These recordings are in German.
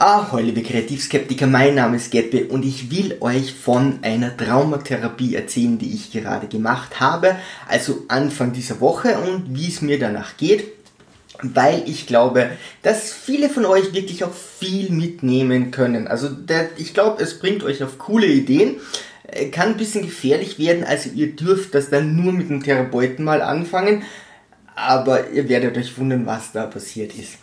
Ahoi, liebe Kreativskeptiker, mein Name ist Geppe und ich will euch von einer Traumatherapie erzählen, die ich gerade gemacht habe, also Anfang dieser Woche und wie es mir danach geht, weil ich glaube, dass viele von euch wirklich auch viel mitnehmen können. Also der, ich glaube, es bringt euch auf coole Ideen, äh, kann ein bisschen gefährlich werden, also ihr dürft das dann nur mit dem Therapeuten mal anfangen, aber ihr werdet euch wundern, was da passiert ist.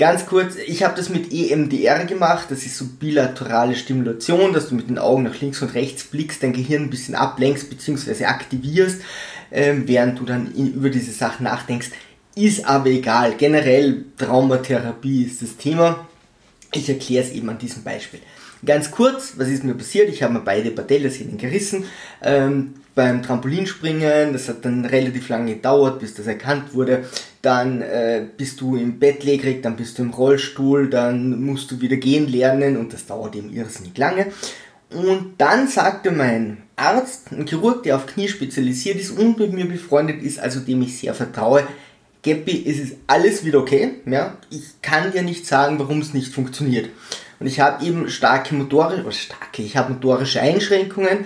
Ganz kurz, ich habe das mit EMDR gemacht, das ist so bilaterale Stimulation, dass du mit den Augen nach links und rechts blickst, dein Gehirn ein bisschen ablenkst bzw. aktivierst, äh, während du dann in, über diese Sachen nachdenkst. Ist aber egal, generell Traumatherapie ist das Thema. Ich erkläre es eben an diesem Beispiel. Ganz kurz, was ist mir passiert? Ich habe mir beide Patellasehnen gerissen. Ähm, beim Trampolinspringen, das hat dann relativ lange gedauert, bis das erkannt wurde. Dann äh, bist du im Bett legrig, dann bist du im Rollstuhl, dann musst du wieder gehen lernen und das dauert eben irrsinnig lange. Und dann sagte mein Arzt, ein Chirurg, der auf Knie spezialisiert ist und mit mir befreundet ist, also dem ich sehr vertraue, Geppi, es ist alles wieder okay. Ja? Ich kann dir nicht sagen, warum es nicht funktioniert. Und ich habe eben starke motorische, starke, ich habe motorische Einschränkungen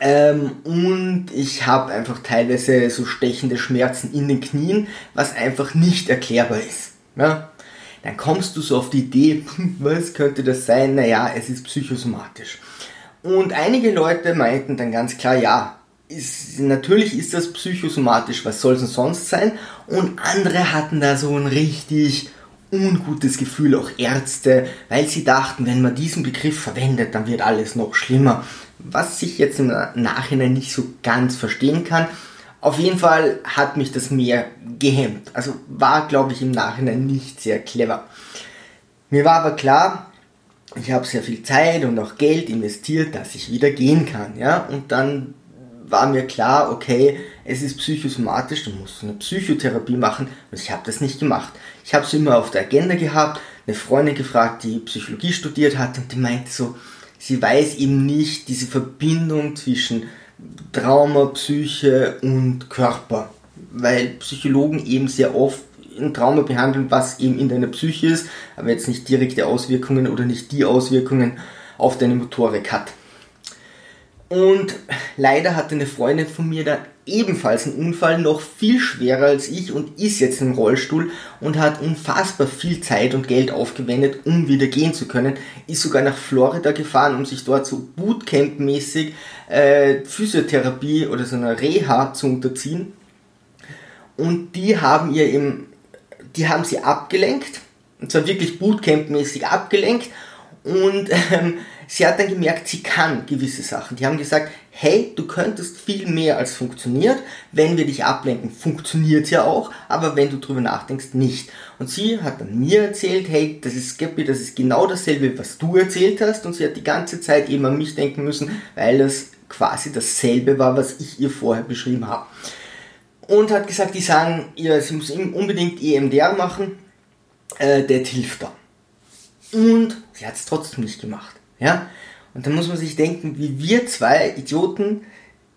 ähm, und ich habe einfach teilweise so stechende Schmerzen in den Knien, was einfach nicht erklärbar ist. Ja? Dann kommst du so auf die Idee, was könnte das sein? Naja, es ist psychosomatisch. Und einige Leute meinten dann ganz klar, ja, ist, natürlich ist das psychosomatisch, was soll es denn sonst sein? Und andere hatten da so ein richtig ungutes Gefühl, auch Ärzte, weil sie dachten, wenn man diesen Begriff verwendet, dann wird alles noch schlimmer was ich jetzt im Nachhinein nicht so ganz verstehen kann. Auf jeden Fall hat mich das mehr gehemmt. Also war, glaube ich, im Nachhinein nicht sehr clever. Mir war aber klar, ich habe sehr viel Zeit und auch Geld investiert, dass ich wieder gehen kann. Ja? Und dann war mir klar, okay, es ist psychosomatisch, du musst eine Psychotherapie machen und ich habe das nicht gemacht. Ich habe es immer auf der Agenda gehabt, eine Freundin gefragt, die Psychologie studiert hat und die meinte so, sie weiß eben nicht diese Verbindung zwischen Trauma, Psyche und Körper. Weil Psychologen eben sehr oft ein Trauma behandeln, was eben in deiner Psyche ist, aber jetzt nicht direkte Auswirkungen oder nicht die Auswirkungen auf deine Motorik hat. Und leider hatte eine Freundin von mir da ebenfalls einen Unfall, noch viel schwerer als ich und ist jetzt im Rollstuhl und hat unfassbar viel Zeit und Geld aufgewendet, um wieder gehen zu können. Ist sogar nach Florida gefahren, um sich dort so Bootcamp-mäßig äh, Physiotherapie oder so eine Reha zu unterziehen. Und die haben ihr eben, die haben sie abgelenkt, und zwar wirklich Bootcamp-mäßig abgelenkt und ähm, sie hat dann gemerkt, sie kann gewisse Sachen. Die haben gesagt, hey, du könntest viel mehr als funktioniert. Wenn wir dich ablenken, funktioniert ja auch, aber wenn du drüber nachdenkst, nicht. Und sie hat dann mir erzählt, hey, das ist Skeppy, das ist genau dasselbe, was du erzählt hast. Und sie hat die ganze Zeit eben an mich denken müssen, weil das quasi dasselbe war, was ich ihr vorher beschrieben habe. Und hat gesagt, die sagen, ja, sie muss unbedingt EMDR machen, äh, das hilft da. Und sie hat es trotzdem nicht gemacht. Ja? Und dann muss man sich denken, wie wir zwei Idioten,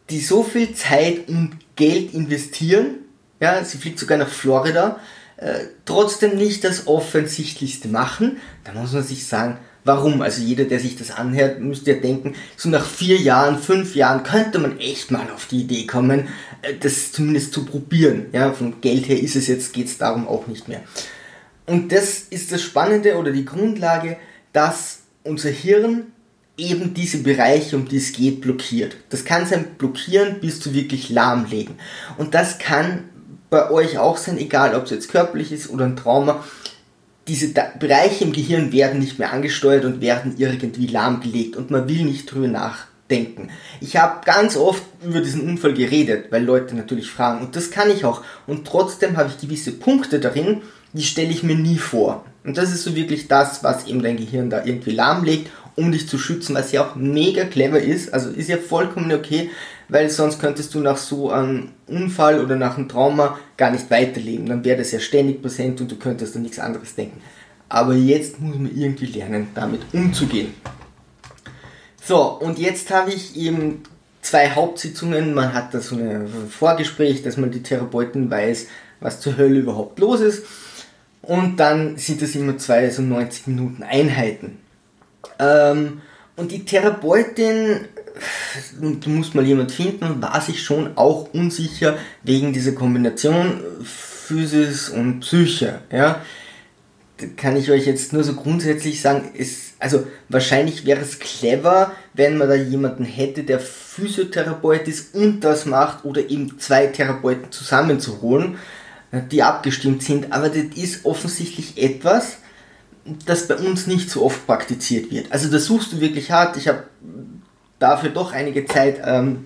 die so viel Zeit und Geld investieren, ja, sie fliegt sogar nach Florida, äh, trotzdem nicht das Offensichtlichste machen, dann muss man sich sagen, warum? Also jeder, der sich das anhört, müsste ja denken, so nach vier Jahren, fünf Jahren könnte man echt mal auf die Idee kommen, äh, das zumindest zu probieren. Ja, vom Geld her ist es jetzt, geht es darum auch nicht mehr. Und das ist das Spannende oder die Grundlage, dass unser Hirn eben diese Bereiche, um die es geht, blockiert. Das kann sein blockieren bis zu wirklich lahmlegen. Und das kann bei euch auch sein, egal ob es jetzt körperlich ist oder ein Trauma. Diese Bereiche im Gehirn werden nicht mehr angesteuert und werden irgendwie lahmgelegt und man will nicht drüber nachdenken. Ich habe ganz oft über diesen Unfall geredet, weil Leute natürlich fragen und das kann ich auch. Und trotzdem habe ich gewisse Punkte darin, die stelle ich mir nie vor. Und das ist so wirklich das, was eben dein Gehirn da irgendwie lahmlegt, um dich zu schützen, was ja auch mega clever ist. Also ist ja vollkommen okay, weil sonst könntest du nach so einem Unfall oder nach einem Trauma gar nicht weiterleben. Dann wäre das ja ständig präsent und du könntest an nichts anderes denken. Aber jetzt muss man irgendwie lernen, damit umzugehen. So, und jetzt habe ich eben zwei Hauptsitzungen. Man hat da so ein Vorgespräch, dass man die Therapeuten weiß, was zur Hölle überhaupt los ist. Und dann sind das immer zwei, also 90 Minuten Einheiten. Ähm, und die Therapeutin, da muss mal jemand finden, war sich schon auch unsicher wegen dieser Kombination Physis und Psyche. Ja? Kann ich euch jetzt nur so grundsätzlich sagen, ist, also wahrscheinlich wäre es clever, wenn man da jemanden hätte, der Physiotherapeut ist und das macht oder eben zwei Therapeuten zusammenzuholen, die abgestimmt sind. Aber das ist offensichtlich etwas, das bei uns nicht so oft praktiziert wird. Also da suchst du wirklich hart. Ich habe dafür doch einige Zeit ähm,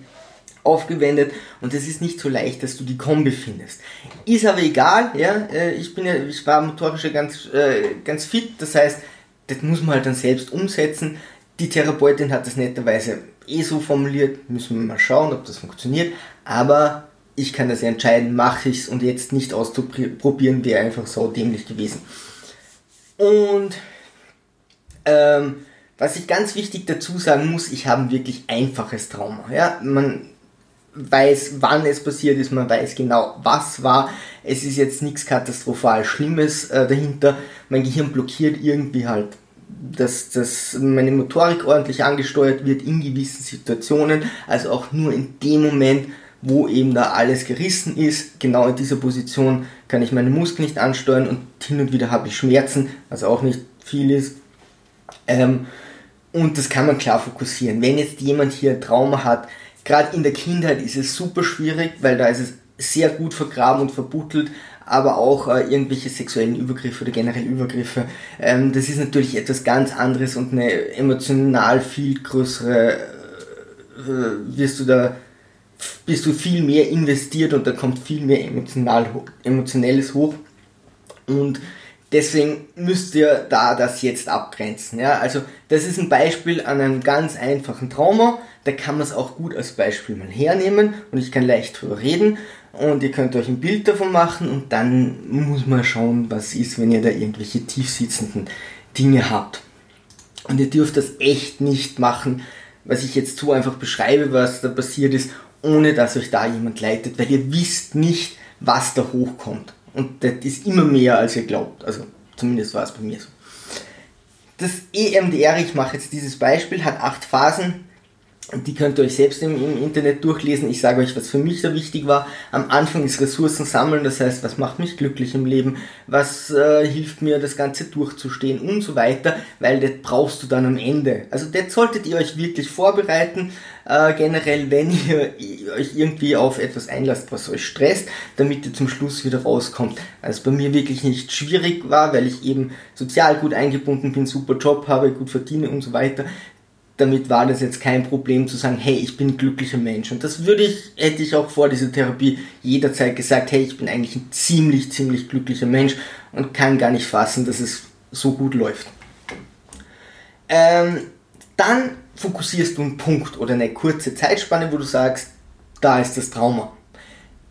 aufgewendet und es ist nicht so leicht, dass du die Kombi findest. Ist aber egal, ja, äh, ich bin ja, ich war motorisch ja ganz, äh, ganz fit, das heißt, das muss man halt dann selbst umsetzen. Die Therapeutin hat das netterweise eh so formuliert, müssen wir mal schauen, ob das funktioniert, aber ich kann das ja entscheiden, mache ich es und jetzt nicht auszuprobieren, wäre einfach so dämlich gewesen. Und ähm, was ich ganz wichtig dazu sagen muss, ich habe ein wirklich einfaches Trauma. Ja? Man weiß, wann es passiert ist, man weiß genau, was war. Es ist jetzt nichts katastrophal Schlimmes äh, dahinter. Mein Gehirn blockiert irgendwie halt, dass, dass meine Motorik ordentlich angesteuert wird in gewissen Situationen. Also auch nur in dem Moment, wo eben da alles gerissen ist. Genau in dieser Position kann ich meine Muskeln nicht ansteuern und hin und wieder habe ich Schmerzen, was auch nicht viel ist. Ähm, und das kann man klar fokussieren. Wenn jetzt jemand hier Trauma hat, gerade in der Kindheit ist es super schwierig, weil da ist es sehr gut vergraben und verbuttelt, aber auch äh, irgendwelche sexuellen Übergriffe oder generell Übergriffe. Ähm, das ist natürlich etwas ganz anderes und eine emotional viel größere, äh, wirst du da bist du viel mehr investiert und da kommt viel mehr emotional, Emotionelles hoch. Und deswegen müsst ihr da das jetzt abgrenzen. Ja? Also das ist ein Beispiel an einem ganz einfachen Trauma. Da kann man es auch gut als Beispiel mal hernehmen und ich kann leicht drüber reden und ihr könnt euch ein Bild davon machen und dann muss man schauen, was ist, wenn ihr da irgendwelche tiefsitzenden Dinge habt. Und ihr dürft das echt nicht machen, was ich jetzt so einfach beschreibe, was da passiert ist, ohne dass euch da jemand leitet, weil ihr wisst nicht, was da hochkommt. Und das ist immer mehr, als ihr glaubt. Also zumindest war es bei mir so. Das EMDR, ich mache jetzt dieses Beispiel, hat acht Phasen. Die könnt ihr euch selbst im, im, Internet durchlesen. Ich sage euch, was für mich da wichtig war. Am Anfang ist Ressourcen sammeln, das heißt, was macht mich glücklich im Leben, was äh, hilft mir, das Ganze durchzustehen und so weiter, weil das brauchst du dann am Ende. Also das solltet ihr euch wirklich vorbereiten, äh, generell, wenn ihr euch irgendwie auf etwas einlasst, was euch stresst, damit ihr zum Schluss wieder rauskommt. Also bei mir wirklich nicht schwierig war, weil ich eben sozial gut eingebunden bin, super Job habe, gut verdiene und so weiter damit war das jetzt kein Problem zu sagen, hey, ich bin ein glücklicher Mensch. Und das würde ich, hätte ich auch vor dieser Therapie jederzeit gesagt, hey, ich bin eigentlich ein ziemlich, ziemlich glücklicher Mensch und kann gar nicht fassen, dass es so gut läuft. Ähm, dann fokussierst du einen Punkt oder eine kurze Zeitspanne, wo du sagst, da ist das Trauma.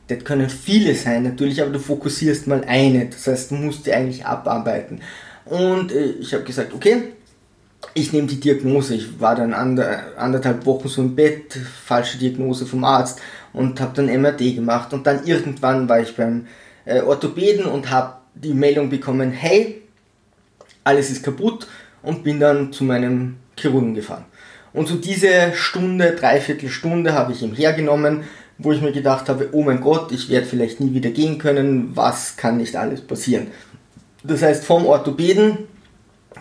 Das können viele sein natürlich, aber du fokussierst mal eine. Das heißt, du musst die eigentlich abarbeiten. Und äh, ich habe gesagt, okay, ich nehme die Diagnose. Ich war dann ander, anderthalb Wochen so im Bett, falsche Diagnose vom Arzt und habe dann MRT gemacht. Und dann irgendwann war ich beim äh, Orthopäden und habe die Meldung bekommen, hey, alles ist kaputt und bin dann zu meinem Chirurgen gefahren. Und so diese Stunde, dreiviertel Stunde habe ich ihm hergenommen, wo ich mir gedacht habe, oh mein Gott, ich werde vielleicht nie wieder gehen können, was kann nicht alles passieren. Das heißt, vom Orthopäden,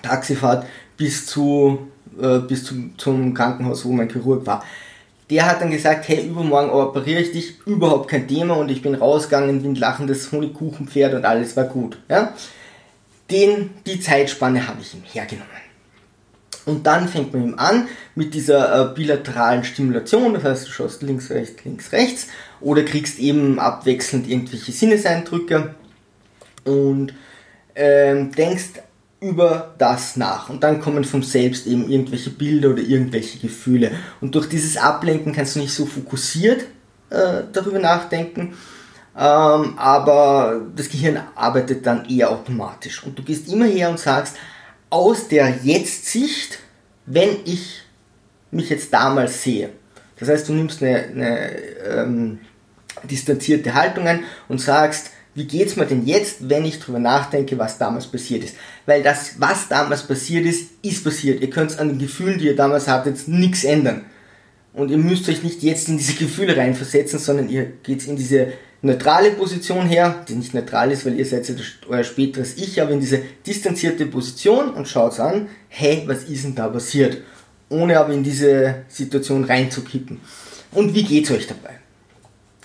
Taxifahrt, bis, zu, äh, bis zu, zum Krankenhaus, wo mein Chirurg war. Der hat dann gesagt, hey, übermorgen operiere ich dich, überhaupt kein Thema und ich bin rausgegangen wie ein lachendes Honigkuchenpferd und alles war gut. Ja? Den, die Zeitspanne habe ich ihm hergenommen. Und dann fängt man ihm an mit dieser äh, bilateralen Stimulation, das heißt, du schaust links, rechts, links, rechts oder kriegst eben abwechselnd irgendwelche Sinneseindrücke und ähm, denkst über das nach. Und dann kommen von selbst eben irgendwelche Bilder oder irgendwelche Gefühle. Und durch dieses Ablenken kannst du nicht so fokussiert äh, darüber nachdenken, ähm, aber das Gehirn arbeitet dann eher automatisch. Und du gehst immer her und sagst, aus der Jetzt-Sicht, wenn ich mich jetzt damals sehe. Das heißt, du nimmst eine, eine ähm, distanzierte Haltung ein und sagst, wie geht's mir denn jetzt, wenn ich drüber nachdenke, was damals passiert ist? Weil das, was damals passiert ist, ist passiert. Ihr könnt an den Gefühlen, die ihr damals hattet, nichts ändern. Und ihr müsst euch nicht jetzt in diese Gefühle reinversetzen, sondern ihr geht in diese neutrale Position her, die nicht neutral ist, weil ihr seid euer späteres Ich, aber in diese distanzierte Position und schaut an, hey, was ist denn da passiert? Ohne aber in diese Situation reinzukippen. Und wie geht's euch dabei?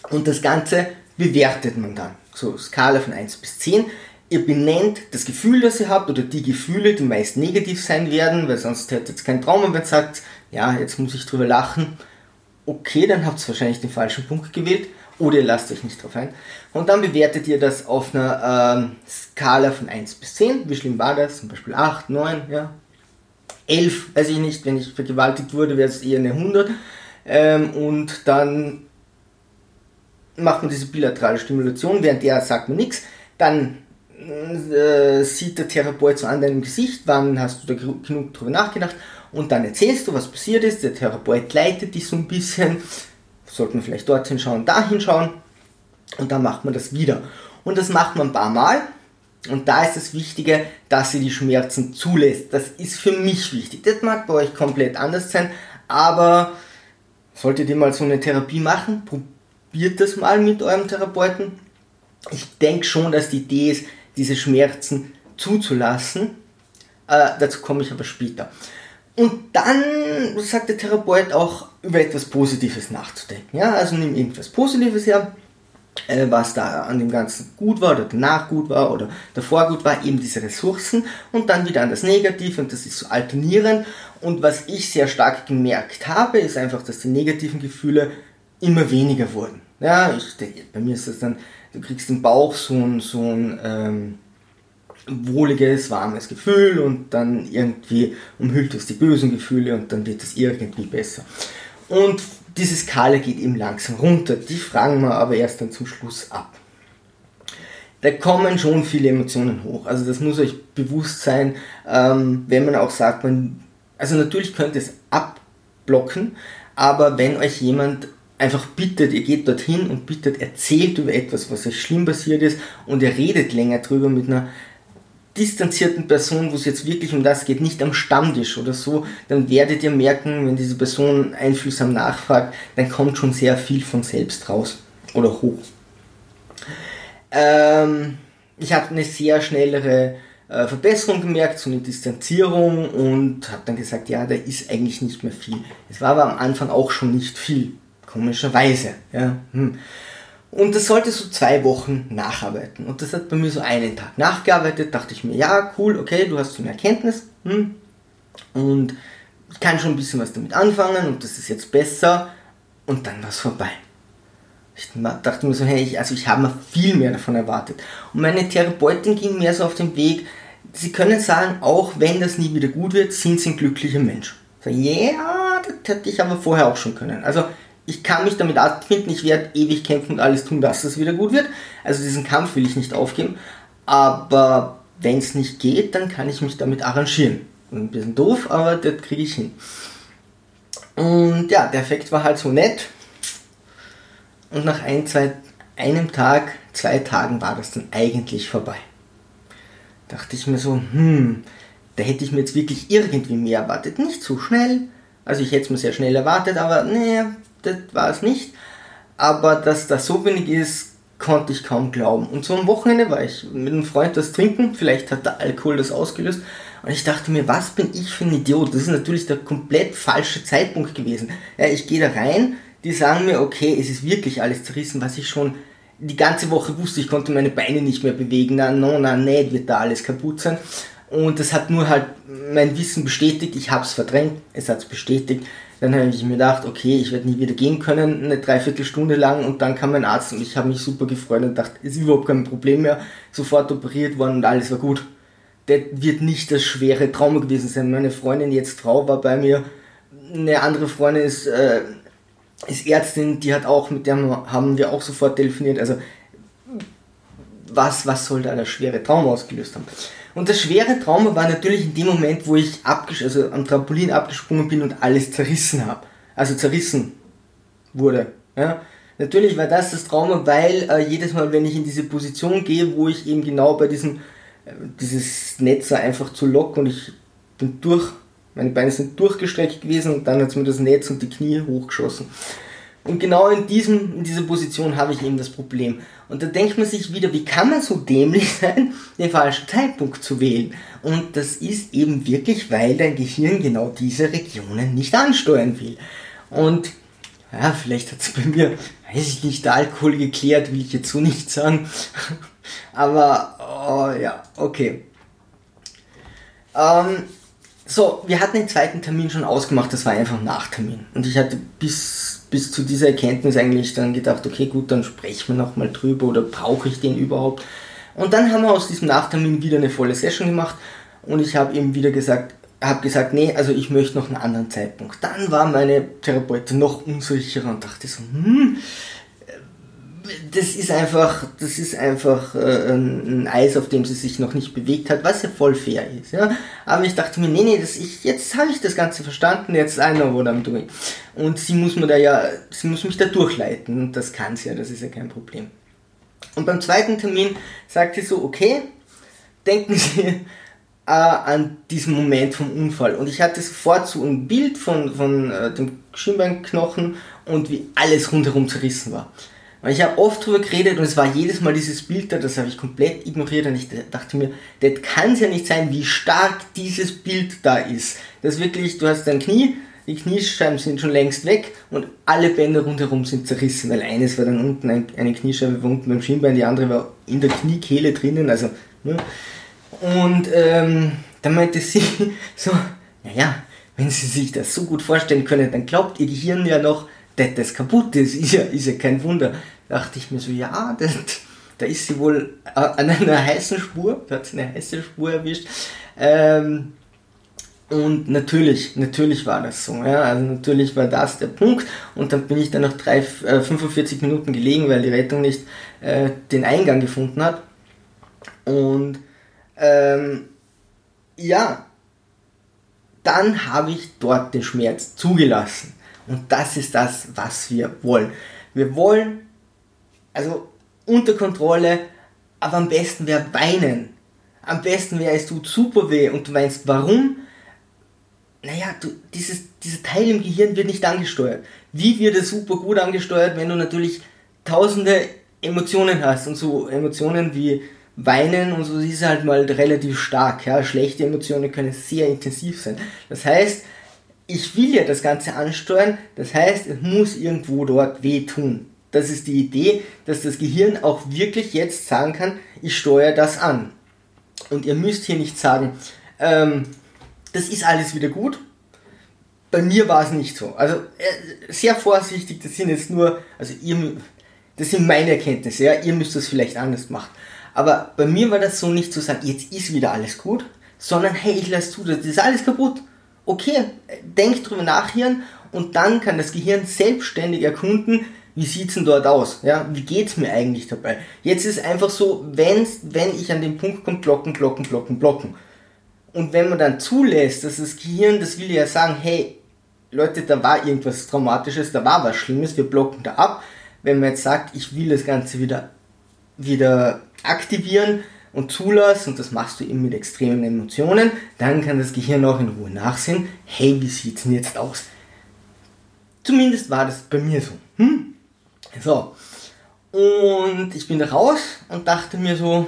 Und das Ganze bewertet man dann. So, Skala von 1 bis 10. Ihr benennt das Gefühl, das ihr habt, oder die Gefühle, die meist negativ sein werden, weil sonst hättet ihr kein Trauma, wenn ihr sagt, ja, jetzt muss ich drüber lachen. Okay, dann habt ihr wahrscheinlich den falschen Punkt gewählt oder ihr lasst euch nicht drauf ein. Und dann bewertet ihr das auf einer ähm, Skala von 1 bis 10. Wie schlimm war das? Zum Beispiel 8, 9, ja. 11, weiß ich nicht. Wenn ich vergewaltigt wurde, wäre es eher eine 100. Ähm, und dann macht man diese bilaterale Stimulation, während der sagt man nichts. Dann äh, sieht der Therapeut so an deinem Gesicht, wann hast du da genug drüber nachgedacht und dann erzählst du, was passiert ist. Der Therapeut leitet dich so ein bisschen, sollte man vielleicht dorthin schauen, dahin schauen und dann macht man das wieder. Und das macht man ein paar Mal und da ist das Wichtige, dass ihr die Schmerzen zulässt. Das ist für mich wichtig. Das mag bei euch komplett anders sein, aber solltet ihr mal so eine Therapie machen, probiert das mal mit eurem Therapeuten. Ich denke schon, dass die Idee ist, diese Schmerzen zuzulassen. Äh, dazu komme ich aber später. Und dann sagt der Therapeut auch, über etwas Positives nachzudenken. Ja, also nimm irgendwas Positives her, äh, was da an dem Ganzen gut war oder danach gut war oder davor gut war, eben diese Ressourcen und dann wieder an das Negative und das ist so alternierend. Und was ich sehr stark gemerkt habe, ist einfach, dass die negativen Gefühle immer weniger wurden. Ja, ich, bei mir ist das dann, du kriegst im Bauch so ein, so ein ähm, wohliges, warmes Gefühl und dann irgendwie umhüllt es die bösen Gefühle und dann wird es irgendwie besser. Und diese Skala geht eben langsam runter. Die fragen wir aber erst dann zum Schluss ab. Da kommen schon viele Emotionen hoch. Also das muss euch bewusst sein, ähm, wenn man auch sagt, man, also natürlich könnt ihr es abblocken, aber wenn euch jemand einfach bittet, ihr geht dorthin und bittet, erzählt über etwas, was euch schlimm passiert ist und ihr redet länger drüber mit einer distanzierten Person, wo es jetzt wirklich um das geht, nicht am Stammtisch oder so, dann werdet ihr merken, wenn diese Person einfühlsam nachfragt, dann kommt schon sehr viel von selbst raus oder hoch. Ähm, ich habe eine sehr schnellere äh, Verbesserung gemerkt, so eine Distanzierung und habe dann gesagt, ja, da ist eigentlich nicht mehr viel. Es war aber am Anfang auch schon nicht viel, komischerweise. Ja. Hm. Und das sollte so zwei Wochen nacharbeiten. Und das hat bei mir so einen Tag nachgearbeitet. Dachte ich mir, ja, cool, okay, du hast so eine Erkenntnis. Hm. Und ich kann schon ein bisschen was damit anfangen und das ist jetzt besser. Und dann war es vorbei. Ich dachte mir so, hey, ich, also ich habe mir viel mehr davon erwartet. Und meine Therapeutin ging mehr so auf den Weg, sie können sagen, auch wenn das nie wieder gut wird, sind sie ein glücklicher Mensch. So, yeah, das hätte ich aber vorher auch schon können. Also ich kann mich damit abfinden, ich werde ewig kämpfen und alles tun, dass es wieder gut wird. Also diesen Kampf will ich nicht aufgeben. Aber wenn es nicht geht, dann kann ich mich damit arrangieren. Ein bisschen doof, aber das kriege ich hin. Und ja, der Effekt war halt so nett. Und nach ein, zwei, einem Tag, zwei Tagen war das dann eigentlich vorbei. Dachte ich mir so, hm, da hätte ich mir jetzt wirklich irgendwie mehr erwartet. Nicht so schnell. Also ich hätte es mir sehr schnell erwartet, aber nee, das war es nicht. Aber dass das so wenig ist, konnte ich kaum glauben. Und so am Wochenende war ich mit einem Freund das trinken, vielleicht hat der Alkohol das ausgelöst. Und ich dachte mir, was bin ich für ein Idiot? Das ist natürlich der komplett falsche Zeitpunkt gewesen. Ja, ich gehe da rein, die sagen mir, okay, es ist wirklich alles zerrissen, was ich schon die ganze Woche wusste. Ich konnte meine Beine nicht mehr bewegen. Na, no, na, nee, wird da alles kaputt sein. Und das hat nur halt mein Wissen bestätigt. Ich habe es verdrängt, es hat es bestätigt. Dann habe ich mir gedacht, okay, ich werde nie wieder gehen können, eine Dreiviertelstunde lang und dann kam mein Arzt und ich habe mich super gefreut und dachte, ist überhaupt kein Problem mehr, sofort operiert worden und alles war gut. Das wird nicht das schwere Trauma gewesen sein. Meine Freundin, jetzt Frau, war bei mir. Eine andere Freundin ist, äh, ist Ärztin, die hat auch, mit der haben wir auch sofort telefoniert. Also, was, was soll da das schwere Trauma ausgelöst haben? Und das schwere Trauma war natürlich in dem Moment, wo ich abgesch also am Trampolin abgesprungen bin und alles zerrissen habe. Also zerrissen wurde. Ja? Natürlich war das das Trauma, weil äh, jedes Mal, wenn ich in diese Position gehe, wo ich eben genau bei diesem, äh, dieses Netz einfach zu lock und ich bin durch, meine Beine sind durchgestreckt gewesen und dann hat es mir das Netz und die Knie hochgeschossen. Und genau in, diesem, in dieser Position habe ich eben das Problem. Und da denkt man sich wieder, wie kann man so dämlich sein, den falschen Zeitpunkt zu wählen? Und das ist eben wirklich, weil dein Gehirn genau diese Regionen nicht ansteuern will. Und ja, vielleicht hat es bei mir, weiß ich nicht, der Alkohol geklärt, will ich jetzt so nicht sagen. Aber, oh, ja, okay. Ähm, so, wir hatten den zweiten Termin schon ausgemacht, das war einfach ein Nachtermin. Und ich hatte bis, bis zu dieser Erkenntnis eigentlich dann gedacht, okay, gut, dann sprechen wir nochmal drüber oder brauche ich den überhaupt? Und dann haben wir aus diesem Nachtermin wieder eine volle Session gemacht und ich habe eben wieder gesagt, habe gesagt, nee, also ich möchte noch einen anderen Zeitpunkt. Dann war meine Therapeutin noch unsicherer und dachte so, hm, das ist einfach, das ist einfach äh, ein Eis, auf dem sie sich noch nicht bewegt hat, was ja voll fair ist. Ja? Aber ich dachte mir, nee, nee, das ich, jetzt habe ich das Ganze verstanden, jetzt I know what I'm doing. Und sie muss mir da ja, sie muss mich da durchleiten das kann sie ja, das ist ja kein Problem. Und beim zweiten Termin sagt sie so, okay, denken Sie äh, an diesen Moment vom Unfall. Und ich hatte sofort so ein Bild von, von äh, dem Schienbeinknochen und wie alles rundherum zerrissen war. Und ich habe oft drüber geredet und es war jedes Mal dieses Bild da, das habe ich komplett ignoriert und ich dachte mir, das kann es ja nicht sein, wie stark dieses Bild da ist. Das wirklich, du hast dein Knie, die Kniescheiben sind schon längst weg und alle Bänder rundherum sind zerrissen, weil eines war dann unten, ein, eine Kniescheibe war unten beim Schienbein, die andere war in der Kniekehle drinnen, also, ne? Und ähm, dann meinte sie so, naja, wenn Sie sich das so gut vorstellen können, dann glaubt Ihr Gehirn ja noch, dass das kaputt ist, ist ja, ist ja kein Wunder. Da dachte ich mir so, ja, das, da ist sie wohl an einer heißen Spur, da hat sie eine heiße Spur erwischt. Ähm, und natürlich, natürlich war das so. Ja? Also natürlich war das der Punkt. Und dann bin ich dann noch drei, äh, 45 Minuten gelegen, weil die Rettung nicht äh, den Eingang gefunden hat. Und ähm, ja, dann habe ich dort den Schmerz zugelassen. Und das ist das, was wir wollen. Wir wollen, also unter Kontrolle, aber am besten wäre weinen. Am besten wäre es tut super weh und du meinst, warum? Naja, du, dieses, dieser Teil im Gehirn wird nicht angesteuert. Wie wird es super gut angesteuert, wenn du natürlich tausende Emotionen hast und so Emotionen wie Weinen und so ist halt mal relativ stark. Ja? Schlechte Emotionen können sehr intensiv sein. Das heißt, ich will ja das Ganze ansteuern, das heißt, es muss irgendwo dort wehtun. Das ist die Idee, dass das Gehirn auch wirklich jetzt sagen kann, ich steuere das an. Und ihr müsst hier nicht sagen, ähm, das ist alles wieder gut. Bei mir war es nicht so. Also äh, sehr vorsichtig, das sind jetzt nur, also ihr, das sind meine Erkenntnisse, ja, ihr müsst das vielleicht anders machen. Aber bei mir war das so nicht zu sagen, jetzt ist wieder alles gut, sondern hey, ich lasse zu, das ist alles kaputt okay, denk drüber nachhören und dann kann das Gehirn selbstständig erkunden, wie sieht's denn dort aus? Ja, wie geht's mir eigentlich dabei? Jetzt ist einfach so, wenn, wenn ich an den Punkt komme, blocken, blocken, blocken, blocken. Und wenn man dann zulässt, dass das Gehirn, das will ja sagen, hey, Leute, da war irgendwas Traumatisches, da war was Schlimmes, wir blocken da ab. Wenn man jetzt sagt, ich will das Ganze wieder, wieder aktivieren, und zulässt, und das machst du eben mit extremen Emotionen, dann kann das Gehirn auch in Ruhe nachsehen, hey, wie sieht's denn jetzt aus? Zumindest war das bei mir so. Hm? So. Und ich bin da raus und dachte mir so,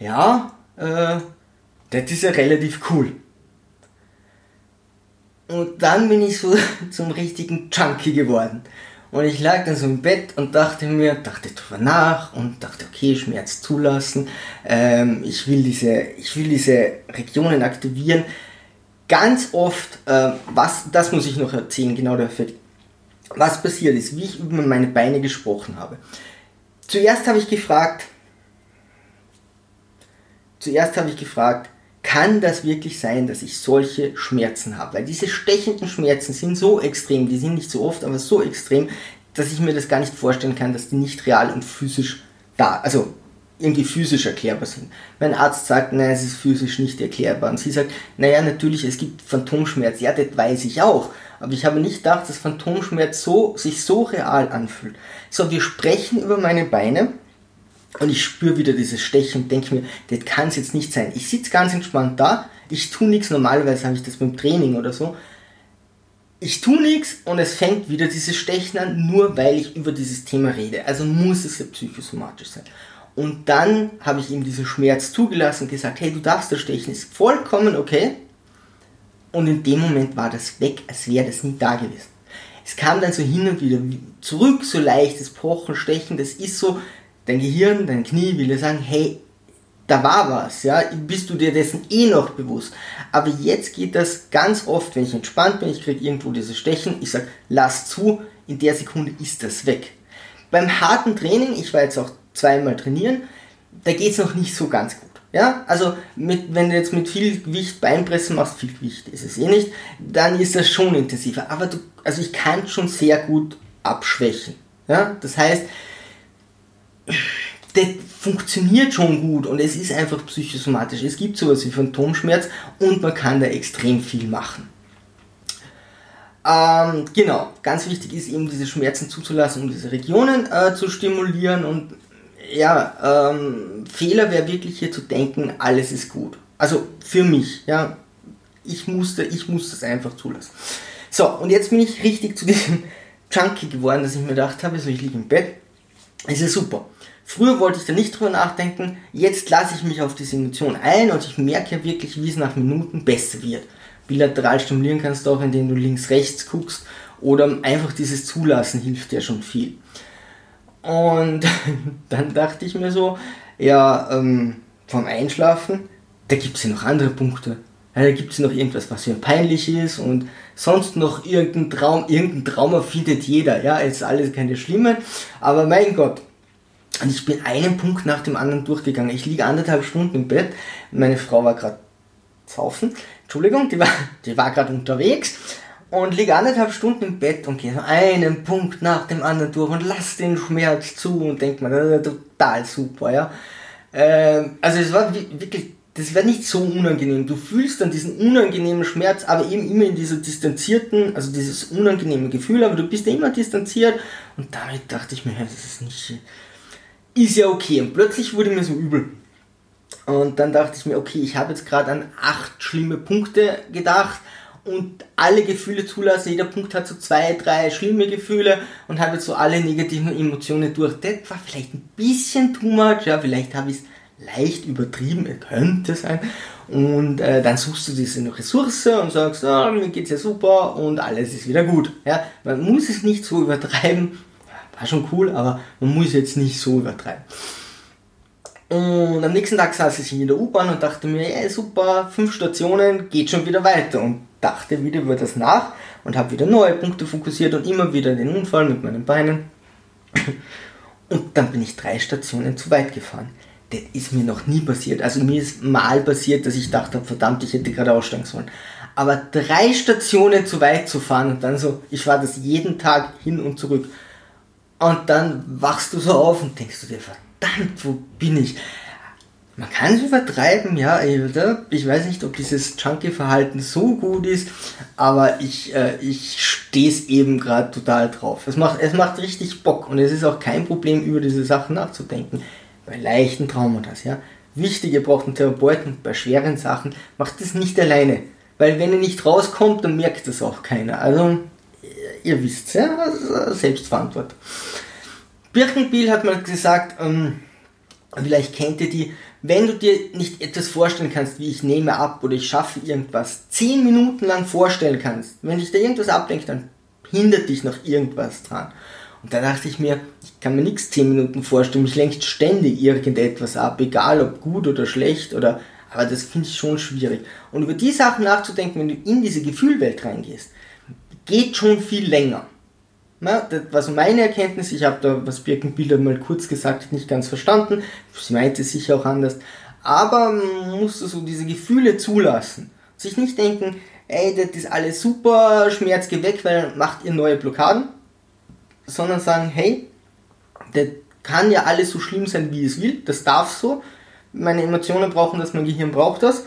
ja, äh, das ist ja relativ cool. Und dann bin ich so zum richtigen Junkie geworden. Und ich lag dann so im Bett und dachte mir, dachte drüber nach und dachte, okay, Schmerz zulassen. Ähm, ich will diese, ich will diese Regionen aktivieren. Ganz oft, äh, was, das muss ich noch erzählen, genau der Effekt. Was passiert ist, wie ich über meine Beine gesprochen habe. Zuerst habe ich gefragt, zuerst habe ich gefragt, kann das wirklich sein, dass ich solche Schmerzen habe? Weil diese stechenden Schmerzen sind so extrem, die sind nicht so oft, aber so extrem, dass ich mir das gar nicht vorstellen kann, dass die nicht real und physisch da, also irgendwie physisch erklärbar sind. Mein Arzt sagt, nein, es ist physisch nicht erklärbar. Und sie sagt, naja, natürlich, es gibt Phantomschmerz. Ja, das weiß ich auch. Aber ich habe nicht gedacht, dass Phantomschmerz so, sich so real anfühlt. So, wir sprechen über meine Beine und ich spüre wieder dieses Stechen und denke mir, das kann es jetzt nicht sein. Ich sitze ganz entspannt da, ich tue nichts, normalerweise habe ich das beim Training oder so. Ich tue nichts und es fängt wieder dieses Stechen an, nur weil ich über dieses Thema rede. Also muss es ja psychosomatisch sein. Und dann habe ich ihm diesen Schmerz zugelassen und gesagt, hey, du darfst da stechen, ist vollkommen okay. Und in dem Moment war das weg, als wäre das nie da gewesen. Es kam dann so hin und wieder zurück, so leichtes Pochen, Stechen, das ist so, dein Gehirn, dein Knie will dir sagen, hey, da war was, ja, bist du dir dessen eh noch bewusst. Aber jetzt geht das ganz oft, wenn ich entspannt bin, ich kriege irgendwo dieses Stechen, ich sage, lass zu, in der Sekunde ist das weg. Beim harten Training, ich war jetzt auch zweimal trainieren, da geht es noch nicht so ganz gut. Ja, also mit, wenn du jetzt mit viel Gewicht Beinpressen machst, viel Gewicht ist es eh nicht, dann ist das schon intensiver. Aber du, also ich kann schon sehr gut abschwächen. Ja, das heißt, das funktioniert schon gut und es ist einfach psychosomatisch. Es gibt sowas wie Phantomschmerz und man kann da extrem viel machen. Ähm, genau, ganz wichtig ist eben diese Schmerzen zuzulassen, um diese Regionen äh, zu stimulieren und ja, ähm, Fehler wäre wirklich hier zu denken, alles ist gut. Also für mich, ja, ich musste, ich musste es einfach zulassen. So, und jetzt bin ich richtig zu diesem Junkie geworden, dass ich mir gedacht habe, so ich liege im Bett, ist super. Früher wollte ich da nicht drüber nachdenken, jetzt lasse ich mich auf diese Emotion ein und ich merke ja wirklich, wie es nach Minuten besser wird. Bilateral stimulieren kannst du auch, indem du links-rechts guckst oder einfach dieses Zulassen hilft ja schon viel. Und dann dachte ich mir so, ja, ähm, vom Einschlafen, da gibt es ja noch andere Punkte. Ja, da gibt es noch irgendwas, was mir peinlich ist und sonst noch irgendein Traum, irgendein Trauma findet jeder. Ja, ist alles keine schlimmen, aber mein Gott. Und ich bin einen Punkt nach dem anderen durchgegangen. Ich liege anderthalb Stunden im Bett. Meine Frau war gerade saufen. Entschuldigung, die war, die war gerade unterwegs und liege anderthalb Stunden im Bett und gehe so einen Punkt nach dem anderen durch und lass den Schmerz zu und denke mir, das ist total super, ja. Ähm, also es war wirklich, das war nicht so unangenehm. Du fühlst dann diesen unangenehmen Schmerz, aber eben immer in dieser distanzierten, also dieses unangenehme Gefühl, aber du bist ja immer distanziert und damit dachte ich mir, das ist nicht, ist ja okay. Und plötzlich wurde mir so übel. Und dann dachte ich mir, okay, ich habe jetzt gerade an acht schlimme Punkte gedacht und alle Gefühle zulassen. Jeder Punkt hat so zwei, drei schlimme Gefühle und habe jetzt so alle negativen Emotionen durch. Das war vielleicht ein bisschen too much, ja, vielleicht habe ich es leicht übertrieben, könnte sein. Und äh, dann suchst du diese Ressource und sagst, oh, mir geht's ja super und alles ist wieder gut. Ja, man muss es nicht so übertreiben. War schon cool, aber man muss jetzt nicht so übertreiben. Und am nächsten Tag saß ich in der U-Bahn und dachte mir, ja super, fünf Stationen, geht schon wieder weiter. Und dachte wieder über das nach und habe wieder neue Punkte fokussiert und immer wieder den Unfall mit meinen Beinen. Und dann bin ich drei Stationen zu weit gefahren. Das ist mir noch nie passiert. Also mir ist mal passiert, dass ich dachte, verdammt, ich hätte gerade aussteigen sollen. Aber drei Stationen zu weit zu fahren und dann so, ich war das jeden Tag hin und zurück. Und dann wachst du so auf und denkst du dir, verdammt, wo bin ich? man kann es übertreiben, ja. Ich weiß nicht, ob dieses Junkie-Verhalten so gut ist, aber ich, äh, ich stehe es eben gerade total drauf. Es macht, es macht richtig Bock und es ist auch kein Problem, über diese Sachen nachzudenken. Bei leichten Traumata, ja. Wichtig, ihr braucht einen Therapeuten. Bei schweren Sachen macht es nicht alleine. Weil wenn ihr nicht rauskommt, dann merkt das auch keiner. Also, ihr wisst ja, Selbstverantwortung. Birkenbiel hat mal gesagt, ähm, vielleicht kennt ihr die, wenn du dir nicht etwas vorstellen kannst, wie ich nehme ab oder ich schaffe irgendwas, zehn Minuten lang vorstellen kannst, wenn dich da irgendwas ablenkt, dann hindert dich noch irgendwas dran. Und da dachte ich mir, ich kann mir nichts zehn Minuten vorstellen, mich lenkt ständig irgendetwas ab, egal ob gut oder schlecht oder, aber das finde ich schon schwierig. Und über die Sachen nachzudenken, wenn du in diese Gefühlwelt reingehst, geht schon viel länger. Na, das war so meine Erkenntnis. Ich habe da, was Birkenbilder mal kurz gesagt nicht ganz verstanden. Sie meinte sicher auch anders. Aber man musste so diese Gefühle zulassen. Sich nicht denken, ey, das ist alles super, Schmerz geht weg, weil macht ihr neue Blockaden. Sondern sagen, hey, das Kann ja alles so schlimm sein, wie es will. Das darf so. Meine Emotionen brauchen das, mein Gehirn braucht das.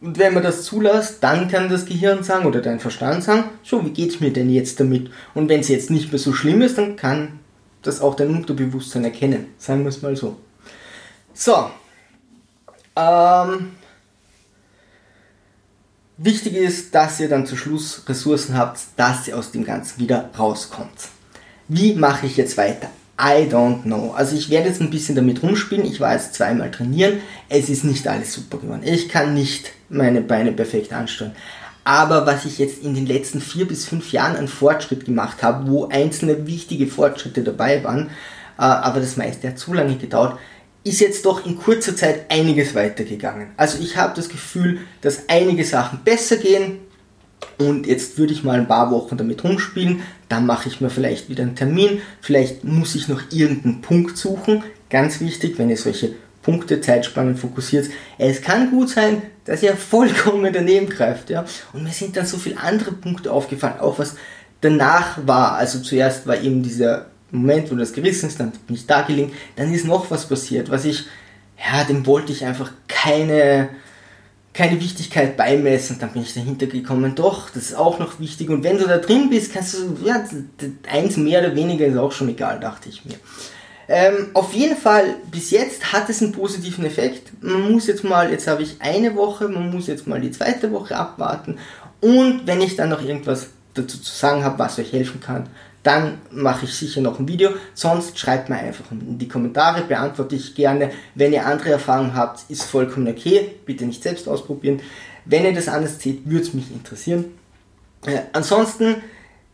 Und wenn man das zulässt, dann kann das Gehirn sagen oder dein Verstand sagen, so, wie geht's mir denn jetzt damit? Und wenn es jetzt nicht mehr so schlimm ist, dann kann das auch dein Unterbewusstsein erkennen. Sagen wir es mal so. So. Ähm, wichtig ist, dass ihr dann zum Schluss Ressourcen habt, dass ihr aus dem Ganzen wieder rauskommt. Wie mache ich jetzt weiter? I don't know. Also ich werde jetzt ein bisschen damit rumspielen. Ich war jetzt zweimal trainieren. Es ist nicht alles super geworden. Ich kann nicht meine Beine perfekt ansteuern. Aber was ich jetzt in den letzten vier bis fünf Jahren an Fortschritt gemacht habe, wo einzelne wichtige Fortschritte dabei waren, äh, aber das meiste hat zu lange gedauert, ist jetzt doch in kurzer Zeit einiges weitergegangen. Also ich habe das Gefühl, dass einige Sachen besser gehen, und jetzt würde ich mal ein paar Wochen damit rumspielen. Dann mache ich mir vielleicht wieder einen Termin. Vielleicht muss ich noch irgendeinen Punkt suchen. Ganz wichtig, wenn ihr solche Punkte, Zeitspannen fokussiert. Es kann gut sein, dass ihr vollkommen daneben greift. Ja? Und mir sind dann so viele andere Punkte aufgefallen, auch was danach war. Also zuerst war eben dieser Moment, wo das gerissen ist, dann bin ich da gelegen. Dann ist noch was passiert, was ich, ja, dem wollte ich einfach keine keine Wichtigkeit beimessen. Dann bin ich dahinter gekommen, doch, das ist auch noch wichtig. Und wenn du da drin bist, kannst du, ja, eins mehr oder weniger ist auch schon egal, dachte ich mir. Ähm, auf jeden Fall, bis jetzt hat es einen positiven Effekt. Man muss jetzt mal, jetzt habe ich eine Woche, man muss jetzt mal die zweite Woche abwarten. Und wenn ich dann noch irgendwas dazu zu sagen habe, was euch helfen kann, dann mache ich sicher noch ein Video. Sonst schreibt mir einfach in die Kommentare, beantworte ich gerne. Wenn ihr andere Erfahrungen habt, ist vollkommen okay. Bitte nicht selbst ausprobieren. Wenn ihr das anders seht, würde es mich interessieren. Äh, ansonsten,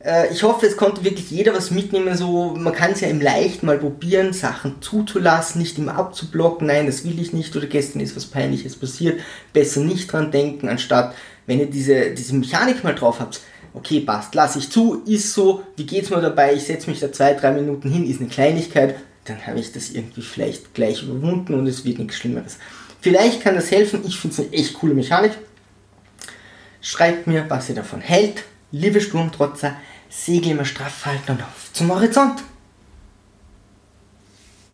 äh, ich hoffe, es konnte wirklich jeder was mitnehmen. So, man kann es ja im Leicht mal probieren, Sachen zuzulassen, nicht immer abzublocken. Nein, das will ich nicht. Oder gestern ist was Peinliches passiert. Besser nicht dran denken, anstatt, wenn ihr diese, diese Mechanik mal drauf habt, okay, passt, lasse ich zu, ist so, wie geht's mir dabei, ich setze mich da zwei, drei Minuten hin, ist eine Kleinigkeit, dann habe ich das irgendwie vielleicht gleich überwunden und es wird nichts Schlimmeres. Vielleicht kann das helfen, ich finde es eine echt coole Mechanik. Schreibt mir, was ihr davon hält. Liebe Sturmtrotzer, Segel immer straff halten und auf zum Horizont.